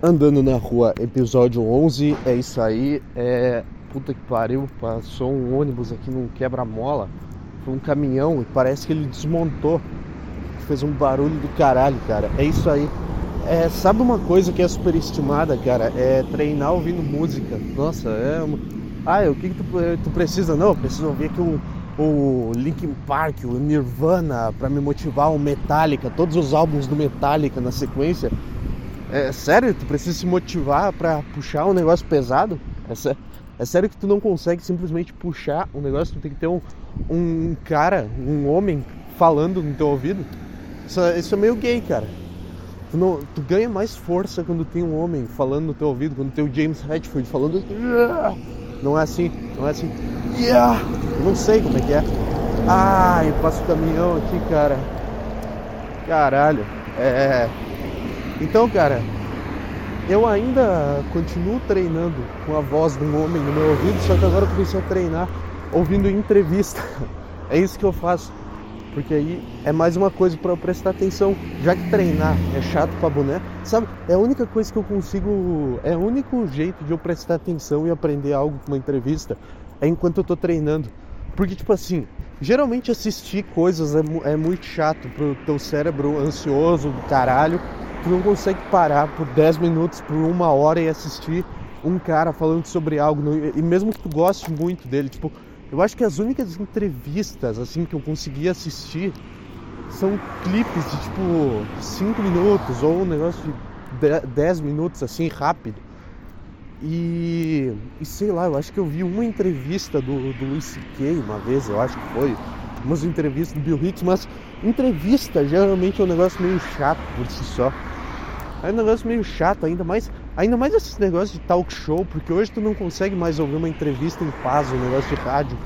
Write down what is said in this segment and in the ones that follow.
Andando na rua, episódio 11, é isso aí. É. Puta que pariu, passou um ônibus aqui num quebra-mola. Foi um caminhão e parece que ele desmontou. Fez um barulho do caralho, cara. É isso aí. É, sabe uma coisa que é superestimada, cara? É treinar ouvindo música. Nossa, é. Ah, o que, que tu, tu, precisa? Não, eu preciso ouvir aqui o, o Linkin Park, o Nirvana, para me motivar, o Metallica, todos os álbuns do Metallica na sequência. É sério? Tu precisa se motivar para puxar um negócio pesado? É, sé... é, sério que tu não consegue simplesmente puxar um negócio? Tu tem que ter um, um cara, um homem falando no teu ouvido? Isso, é, isso é meio gay, cara. Tu, não, tu ganha mais força quando tem um homem falando no teu ouvido, quando tem o James Hetfield falando. Não é assim, não é assim. Yeah! Eu não sei como é que é. Ai, passa o caminhão aqui, cara. Caralho. É. Então, cara, eu ainda continuo treinando com a voz de um homem no meu ouvido, só que agora eu comecei a treinar ouvindo entrevista. É isso que eu faço. Porque aí é mais uma coisa para eu prestar atenção. Já que treinar é chato pra boné, sabe? É a única coisa que eu consigo. É o único jeito de eu prestar atenção e aprender algo com uma entrevista é enquanto eu tô treinando. Porque, tipo assim, geralmente assistir coisas é, é muito chato pro teu cérebro ansioso do caralho tu não consegue parar por 10 minutos, por uma hora e assistir um cara falando sobre algo. E mesmo que tu goste muito dele, tipo, eu acho que as únicas entrevistas assim que eu consegui assistir são clipes de tipo 5 minutos ou um negócio de 10 minutos assim rápido. E, e, sei lá, eu acho que eu vi uma entrevista do, do Luis C.K. uma vez, eu acho que foi, umas entrevistas do Bill Hicks, mas entrevista geralmente é um negócio meio chato por si só. É um negócio meio chato, ainda mais, ainda mais esses negócios de talk show, porque hoje tu não consegue mais ouvir uma entrevista em paz, um negócio de rádio.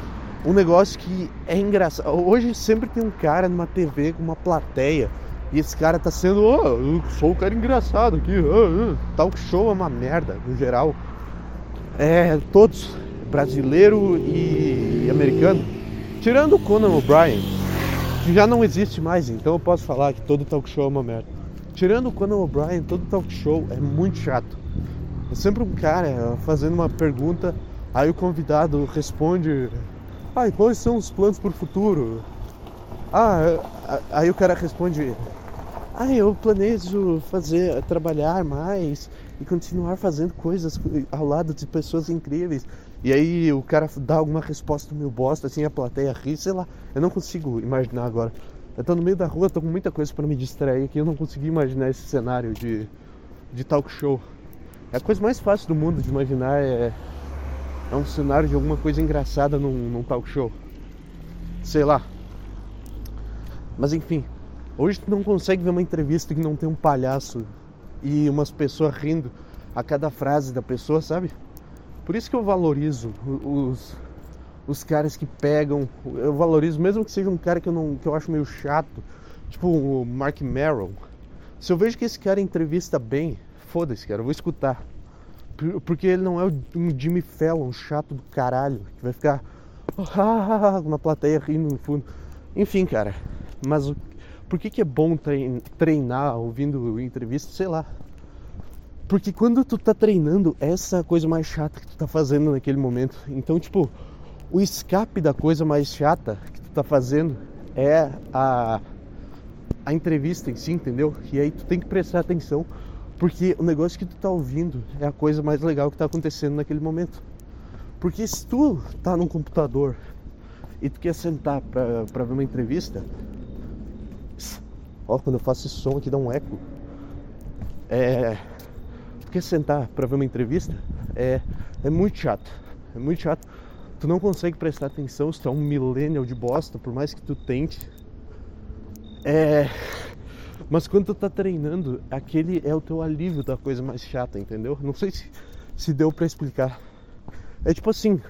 Um negócio que é engraçado. Hoje sempre tem um cara numa TV com uma plateia. E esse cara tá sendo, oh, eu sou o cara engraçado aqui. Oh, oh. Talk show é uma merda, no geral. É, todos, brasileiro e americano. Tirando o Conan O'Brien, que já não existe mais, então eu posso falar que todo talk show é uma merda. Tirando o Conan O'Brien, todo talk show é muito chato. É sempre um cara fazendo uma pergunta, aí o convidado responde: Ah, quais são os planos para o futuro? Ah, aí o cara responde: Ah, eu planejo fazer, trabalhar mais e continuar fazendo coisas ao lado de pessoas incríveis. E aí o cara dá alguma resposta meio bosta, assim, a plateia ri, sei lá. Eu não consigo imaginar agora. Eu tô no meio da rua, tô com muita coisa para me distrair aqui, eu não consegui imaginar esse cenário de, de talk show. É a coisa mais fácil do mundo de imaginar é, é um cenário de alguma coisa engraçada num, num talk show. Sei lá. Mas enfim, hoje tu não consegue ver uma entrevista que não tem um palhaço e umas pessoas rindo a cada frase da pessoa, sabe? Por isso que eu valorizo os, os caras que pegam, eu valorizo, mesmo que seja um cara que eu, não, que eu acho meio chato, tipo o Mark Merrill. Se eu vejo que esse cara entrevista bem, foda-se, cara, eu vou escutar. Porque ele não é um Jimmy Fallon chato do caralho, que vai ficar uma plateia rindo no fundo. Enfim, cara, mas por que, que é bom treinar ouvindo entrevista? Sei lá. Porque quando tu tá treinando, essa é a coisa mais chata que tu tá fazendo naquele momento. Então, tipo, o escape da coisa mais chata que tu tá fazendo é a, a entrevista em si, entendeu? E aí tu tem que prestar atenção, porque o negócio que tu tá ouvindo é a coisa mais legal que tá acontecendo naquele momento. Porque se tu tá num computador e tu quer sentar pra, pra ver uma entrevista, ó, quando eu faço esse som aqui dá um eco. É. Quer sentar pra ver uma entrevista? É, é muito chato. É muito chato tu não consegue prestar atenção se tu é um millennial de bosta, por mais que tu tente. É. Mas quando tu tá treinando, aquele é o teu alívio da coisa mais chata, entendeu? Não sei se, se deu para explicar. É tipo assim.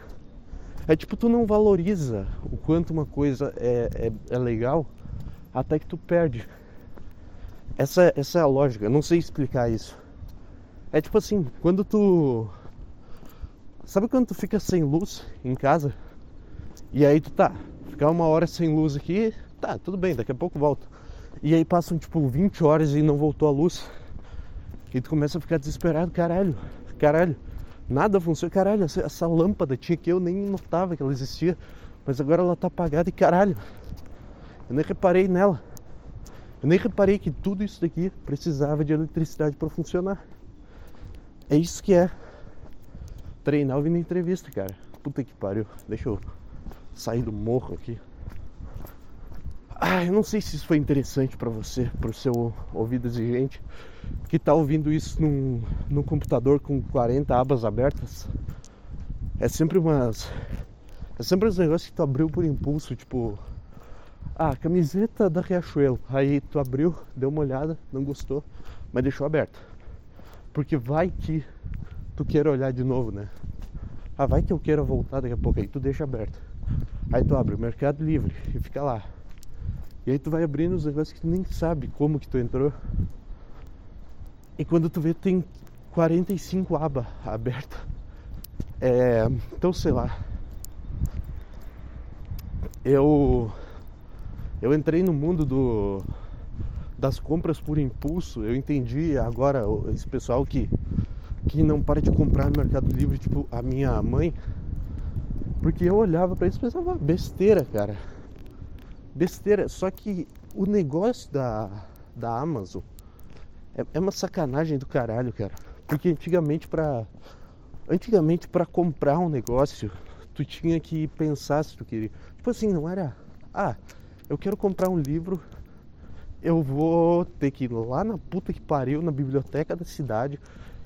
É tipo tu não valoriza o quanto uma coisa é, é, é legal até que tu perde. Essa, essa é a lógica, eu não sei explicar isso. É tipo assim, quando tu Sabe quando tu fica sem luz em casa? E aí tu tá, ficar uma hora sem luz aqui, tá, tudo bem, daqui a pouco volta. E aí passam tipo 20 horas e não voltou a luz. E tu começa a ficar desesperado, caralho, caralho, nada funciona, caralho, essa, essa lâmpada tinha que eu nem notava que ela existia, mas agora ela tá apagada e caralho, eu nem reparei nela. Eu nem reparei que tudo isso daqui precisava de eletricidade para funcionar. É isso que é treinar ouvindo entrevista, cara. Puta que pariu. Deixa eu sair do morro aqui. Ah, eu não sei se isso foi interessante para você, pro seu ouvido exigente, que tá ouvindo isso num, num computador com 40 abas abertas. É sempre umas. É sempre uns negócios que tu abriu por impulso, tipo. Ah, camiseta da Riachuelo. Aí tu abriu, deu uma olhada, não gostou, mas deixou aberta. Porque vai que tu queira olhar de novo, né? Ah, vai que eu queira voltar daqui a pouco, aí tu deixa aberto. Aí tu abre o Mercado Livre e fica lá. E aí tu vai abrindo os negócios que tu nem sabe como que tu entrou. E quando tu vê, tem 45 abas abertas. É, então, sei lá. Eu eu entrei no mundo do das compras por impulso. Eu entendi agora esse pessoal que que não para de comprar no Mercado Livre, tipo a minha mãe, porque eu olhava para isso e pensava, besteira, cara. Besteira. Só que o negócio da, da Amazon é, é uma sacanagem do caralho, cara. Porque antigamente para antigamente para comprar um negócio, tu tinha que pensar se tu queria. Tipo assim, não era, ah, eu quero comprar um livro, eu vou ter que ir lá na puta que pariu, na biblioteca da cidade,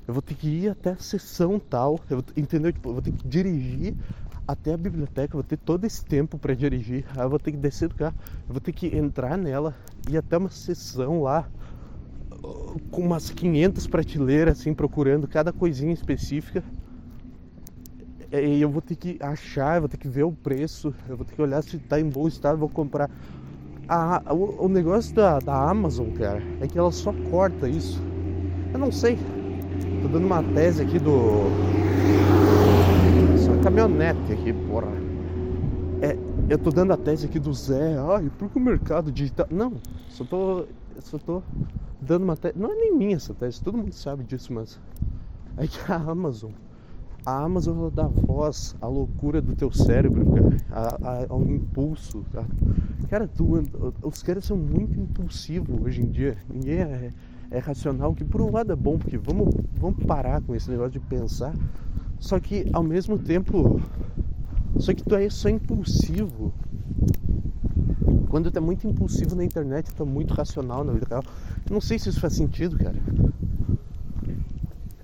eu vou ter que ir até a sessão tal, eu, entendeu? Tipo, eu vou ter que dirigir até a biblioteca, eu vou ter todo esse tempo para dirigir, aí eu vou ter que descer do carro, eu vou ter que entrar nela, ir até uma sessão lá com umas 500 prateleiras assim procurando cada coisinha específica. E eu vou ter que achar, eu vou ter que ver o preço, eu vou ter que olhar se está em bom estado, vou comprar. A, o, o negócio da, da Amazon, cara, é que ela só corta isso. Eu não sei, Tô dando uma tese aqui do. Uma caminhonete aqui, porra. É, eu tô dando a tese aqui do Zé. Ai, por que o mercado digital. Não, só tô. Só tô dando uma tese. Não é nem minha essa tese, todo mundo sabe disso, mas. É que a Amazon. A Amazon ela dá voz à loucura do teu cérebro, cara. A, a, ao impulso. Tá? Cara, tu, os caras são muito impulsivos hoje em dia. Ninguém é é racional, que por um lado é bom, porque vamos, vamos parar com esse negócio de pensar, só que ao mesmo tempo, só que tu é só impulsivo. Quando tu é muito impulsivo na internet, tu é muito racional na vida real. não sei se isso faz sentido, cara.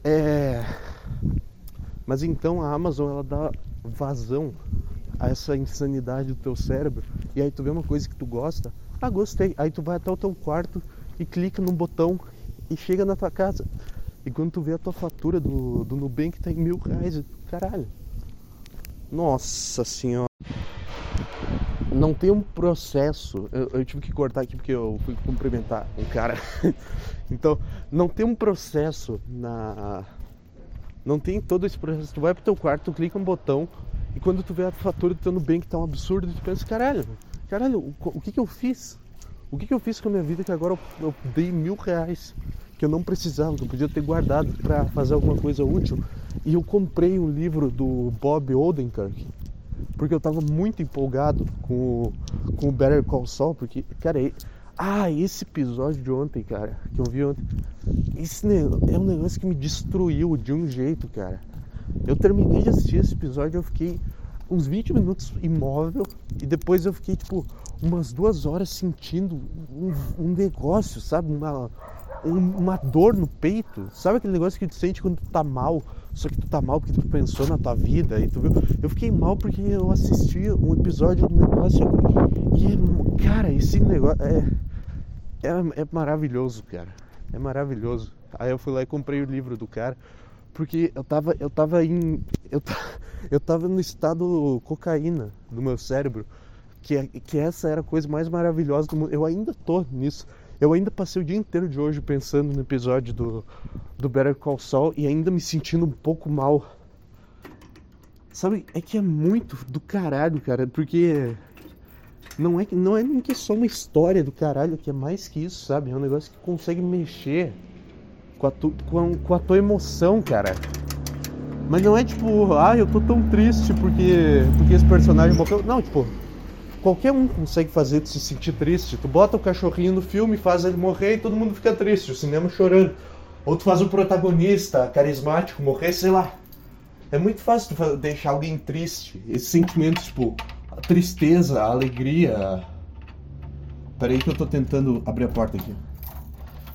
É. Mas então a Amazon ela dá vazão a essa insanidade do teu cérebro. E aí tu vê uma coisa que tu gosta, ah, gostei. Aí tu vai até o teu quarto e clica num botão e chega na tua casa. E quando tu vê a tua fatura do, do Nubank tá em mil reais, caralho. Nossa senhora. Não tem um processo. Eu, eu, tive que cortar aqui porque eu fui cumprimentar um cara. então, não tem um processo na. Não tem todo esse processo. Tu vai pro teu quarto, tu clica um botão e quando tu vê a fatura do teu Nubank tá um absurdo, tu pensa, caralho, caralho, o, o que que eu fiz? O que, que eu fiz com a minha vida que agora eu, eu dei mil reais que eu não precisava, que eu podia ter guardado para fazer alguma coisa útil. E eu comprei um livro do Bob Odenkirk, porque eu estava muito empolgado com, com o Better Call Saul, porque, cara, ah, esse episódio de ontem, cara, que eu vi ontem, esse é um negócio que me destruiu de um jeito, cara. Eu terminei de assistir esse episódio, eu fiquei uns 20 minutos imóvel e depois eu fiquei tipo umas duas horas sentindo um, um negócio, sabe? Uma, um, uma dor no peito. Sabe aquele negócio que tu sente quando tu tá mal, só que tu tá mal porque tu pensou na tua vida e tu viu? Eu fiquei mal porque eu assisti um episódio do negócio e, cara, esse negócio é, é, é maravilhoso, cara. É maravilhoso. Aí eu fui lá e comprei o livro do cara porque eu tava, eu tava em. Eu, eu tava no estado cocaína do meu cérebro. Que, que essa era a coisa mais maravilhosa do mundo. Eu ainda tô nisso. Eu ainda passei o dia inteiro de hoje pensando no episódio do, do Better Call Saul e ainda me sentindo um pouco mal. Sabe, é que é muito do caralho, cara, porque não é, não é nem que é só uma história do caralho, que é mais que isso, sabe? É um negócio que consegue mexer com a, tu, com, com a tua emoção, cara. Mas não é tipo, ah, eu tô tão triste porque, porque esse personagem morreu. Não, tipo, qualquer um consegue fazer tu se sentir triste. Tu bota o cachorrinho no filme, faz ele morrer e todo mundo fica triste, o cinema chorando. Ou tu faz o protagonista carismático morrer, sei lá. É muito fácil tu deixar alguém triste. Esses sentimentos, tipo, a tristeza, a alegria. Peraí que eu tô tentando abrir a porta aqui.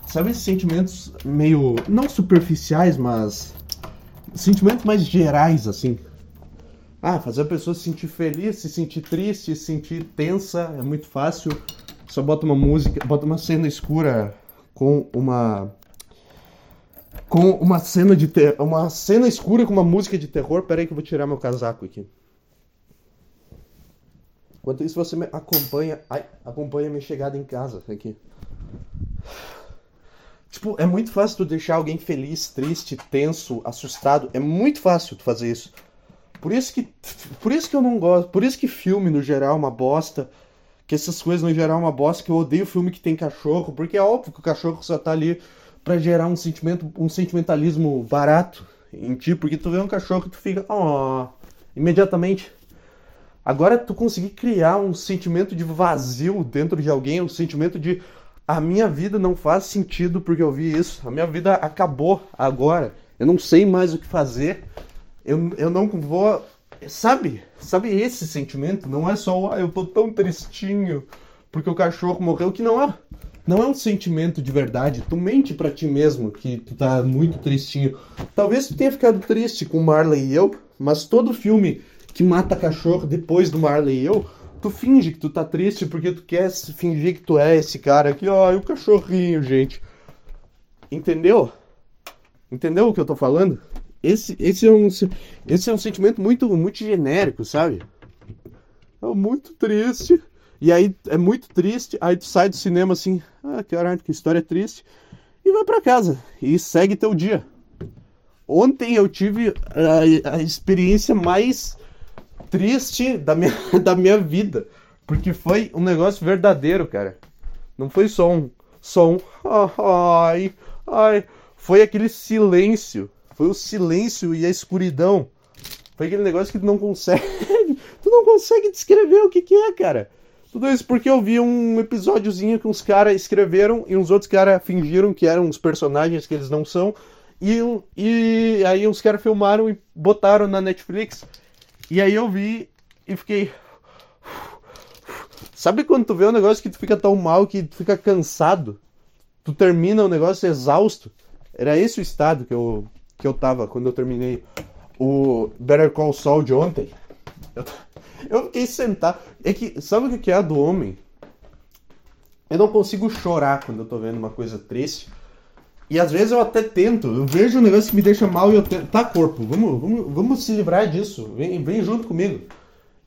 Sabe esses sentimentos meio. não superficiais, mas. sentimentos mais gerais, assim. Ah, fazer a pessoa se sentir feliz, se sentir triste, se sentir tensa é muito fácil. Só bota uma música, bota uma cena escura com uma com uma cena de ter... uma cena escura com uma música de terror. Pera aí que eu vou tirar meu casaco aqui. Enquanto isso você acompanha, ai, acompanha minha chegada em casa aqui. Tipo, é muito fácil tu deixar alguém feliz, triste, tenso, assustado. É muito fácil tu fazer isso. Por isso que por isso que eu não gosto, por isso que filme no geral é uma bosta, que essas coisas no geral é uma bosta, que eu odeio filme que tem cachorro, porque é óbvio que o cachorro só tá ali para gerar um sentimento, um sentimentalismo barato em ti, porque tu vê um cachorro e tu fica, ó, oh, imediatamente. Agora tu conseguir criar um sentimento de vazio dentro de alguém, um sentimento de a minha vida não faz sentido porque eu vi isso, a minha vida acabou agora, eu não sei mais o que fazer, eu, eu não vou. Sabe? Sabe esse sentimento? Não é só, ah, eu tô tão tristinho porque o cachorro morreu, que não é não é um sentimento de verdade. Tu mente para ti mesmo que tu tá muito tristinho. Talvez tu tenha ficado triste com Marley e eu, mas todo filme que mata cachorro depois do Marley e eu, tu finge que tu tá triste porque tu quer fingir que tu é esse cara aqui, ó, e o cachorrinho, gente. Entendeu? Entendeu o que eu tô falando? Esse, esse, é, um, esse é um sentimento muito, muito genérico, sabe? É muito triste. E aí é muito triste, aí tu sai do cinema assim, ah, caralho, que história triste, e vai para casa e segue teu dia. Ontem eu tive a, a experiência mais triste da minha, da minha vida, porque foi um negócio verdadeiro, cara. Não foi só um, só um, ai, ai, foi aquele silêncio, foi o silêncio e a escuridão. Foi aquele negócio que tu não consegue, tu não consegue descrever o que que é, cara. Tudo isso porque eu vi um episódiozinho que uns caras escreveram e uns outros caras fingiram que eram uns personagens que eles não são. E, e aí uns caras filmaram e botaram na Netflix. E aí eu vi e fiquei. Sabe quando tu vê um negócio que tu fica tão mal que tu fica cansado? Tu termina o negócio exausto? Era esse o estado que eu, que eu tava quando eu terminei o Better Call Saul de ontem. Eu, eu fiquei sentado. É que, sabe o que é a do homem? Eu não consigo chorar quando eu tô vendo uma coisa triste. E às vezes eu até tento. Eu vejo um negócio que me deixa mal e eu tento. Tá, corpo, vamos, vamos, vamos se livrar disso. Vem, vem junto comigo.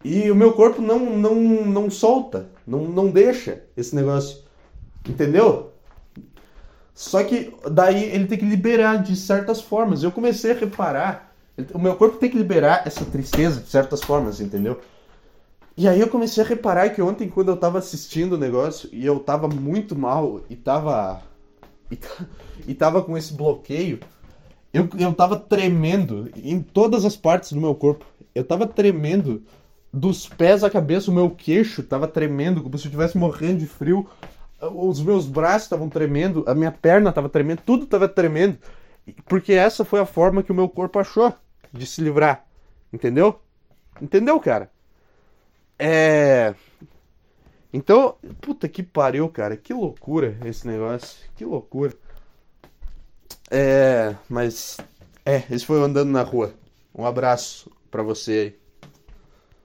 E o meu corpo não, não, não solta. Não, não deixa esse negócio. Entendeu? Só que daí ele tem que liberar de certas formas. Eu comecei a reparar. O meu corpo tem que liberar essa tristeza de certas formas, entendeu? E aí eu comecei a reparar que ontem, quando eu tava assistindo o negócio e eu tava muito mal e tava. E, e tava com esse bloqueio, eu, eu tava tremendo em todas as partes do meu corpo. Eu tava tremendo dos pés à cabeça, o meu queixo tava tremendo, como se eu estivesse morrendo de frio. Os meus braços estavam tremendo, a minha perna tava tremendo, tudo tava tremendo. Porque essa foi a forma que o meu corpo achou de se livrar. Entendeu? Entendeu, cara? É. Então, puta que pariu, cara. Que loucura esse negócio. Que loucura. É. Mas. É, esse foi Andando na Rua. Um abraço pra você aí.